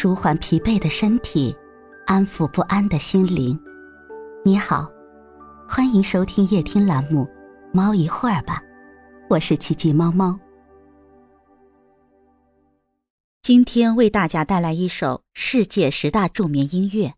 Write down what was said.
舒缓疲惫的身体，安抚不安的心灵。你好，欢迎收听夜听栏目《猫一会儿吧》，我是奇迹猫猫。今天为大家带来一首世界十大助眠音乐。